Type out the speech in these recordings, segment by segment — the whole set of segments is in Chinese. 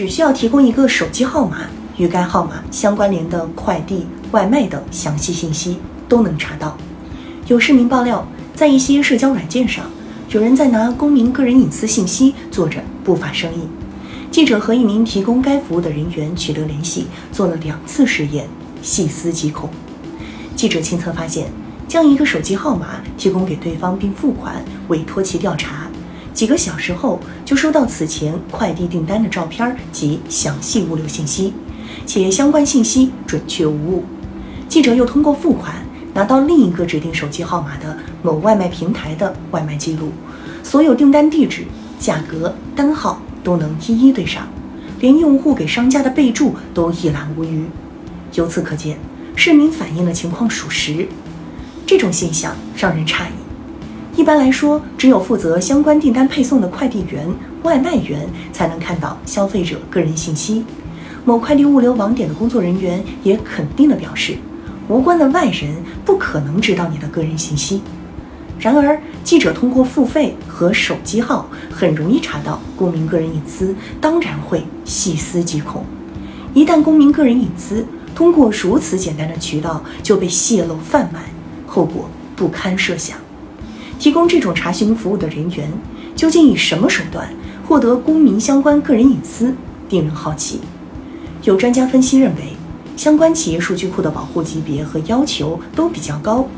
只需要提供一个手机号码，与该号码相关联的快递、外卖等详细信息都能查到。有市民爆料，在一些社交软件上，有人在拿公民个人隐私信息做着不法生意。记者和一名提供该服务的人员取得联系，做了两次试验，细思极恐。记者亲测发现，将一个手机号码提供给对方并付款，委托其调查。几个小时后，就收到此前快递订单的照片及详细物流信息，且相关信息准确无误。记者又通过付款拿到另一个指定手机号码的某外卖平台的外卖记录，所有订单地址、价格、单号都能一一对上，连用户给商家的备注都一览无余。由此可见，市民反映的情况属实。这种现象让人诧异。一般来说，只有负责相关订单配送的快递员、外卖员才能看到消费者个人信息。某快递物流网点的工作人员也肯定地表示，无关的外人不可能知道你的个人信息。然而，记者通过付费和手机号很容易查到公民个人隐私，当然会细思极恐。一旦公民个人隐私通过如此简单的渠道就被泄露贩卖，后果不堪设想。提供这种查询服务的人员究竟以什么手段获得公民相关个人隐私，令人好奇。有专家分析认为，相关企业数据库的保护级别和要求都比较高。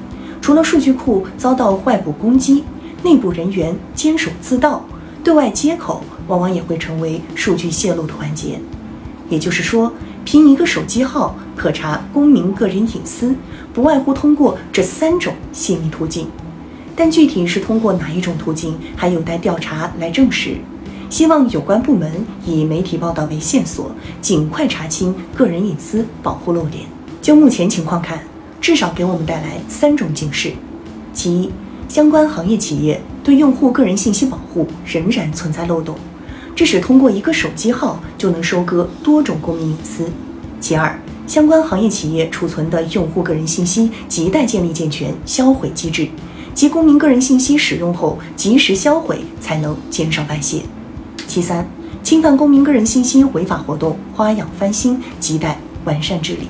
除了数据库遭到外部攻击，内部人员监守自盗，对外接口往往也会成为数据泄露的环节。也就是说，凭一个手机号可查公民个人隐私，不外乎通过这三种泄密途径。但具体是通过哪一种途径，还有待调查来证实。希望有关部门以媒体报道为线索，尽快查清个人隐私保护漏点。就目前情况看，至少给我们带来三种警示：其一，相关行业企业对用户个人信息保护仍然存在漏洞，致使通过一个手机号就能收割多种公民隐私；其二，相关行业企业储存的用户个人信息亟待建立健全销毁机制。及公民个人信息使用后及时销毁，才能减少外泄。其三，侵犯公民个人信息违法活动花样翻新，亟待完善治理。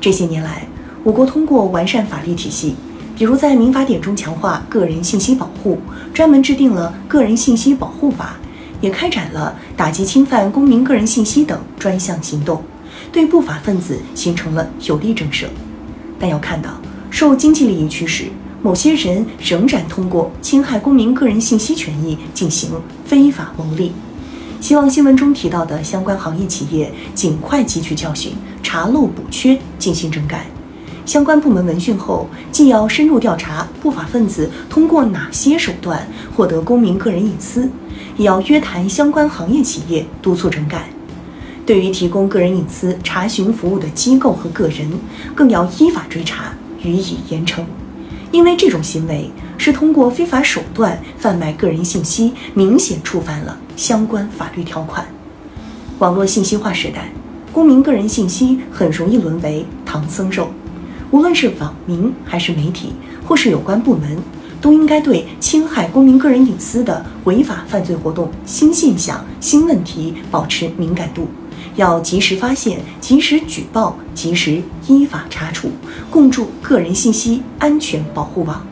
这些年来，我国通过完善法律体系，比如在民法典中强化个人信息保护，专门制定了《个人信息保护法》，也开展了打击侵犯公民个人信息等专项行动，对不法分子形成了有力震慑。但要看到，受经济利益驱使。某些人仍然通过侵害公民个人信息权益进行非法牟利，希望新闻中提到的相关行业企业尽快汲取教训，查漏补缺，进行整改。相关部门闻讯后，既要深入调查不法分子通过哪些手段获得公民个人隐私，也要约谈相关行业企业，督促整改。对于提供个人隐私查询服务的机构和个人，更要依法追查，予以严惩。因为这种行为是通过非法手段贩卖个人信息，明显触犯了相关法律条款。网络信息化时代，公民个人信息很容易沦为唐僧肉。无论是网民还是媒体，或是有关部门，都应该对侵害公民个人隐私的违法犯罪活动、新现象、新问题保持敏感度。要及时发现、及时举报、及时依法查处，共筑个人信息安全保护网。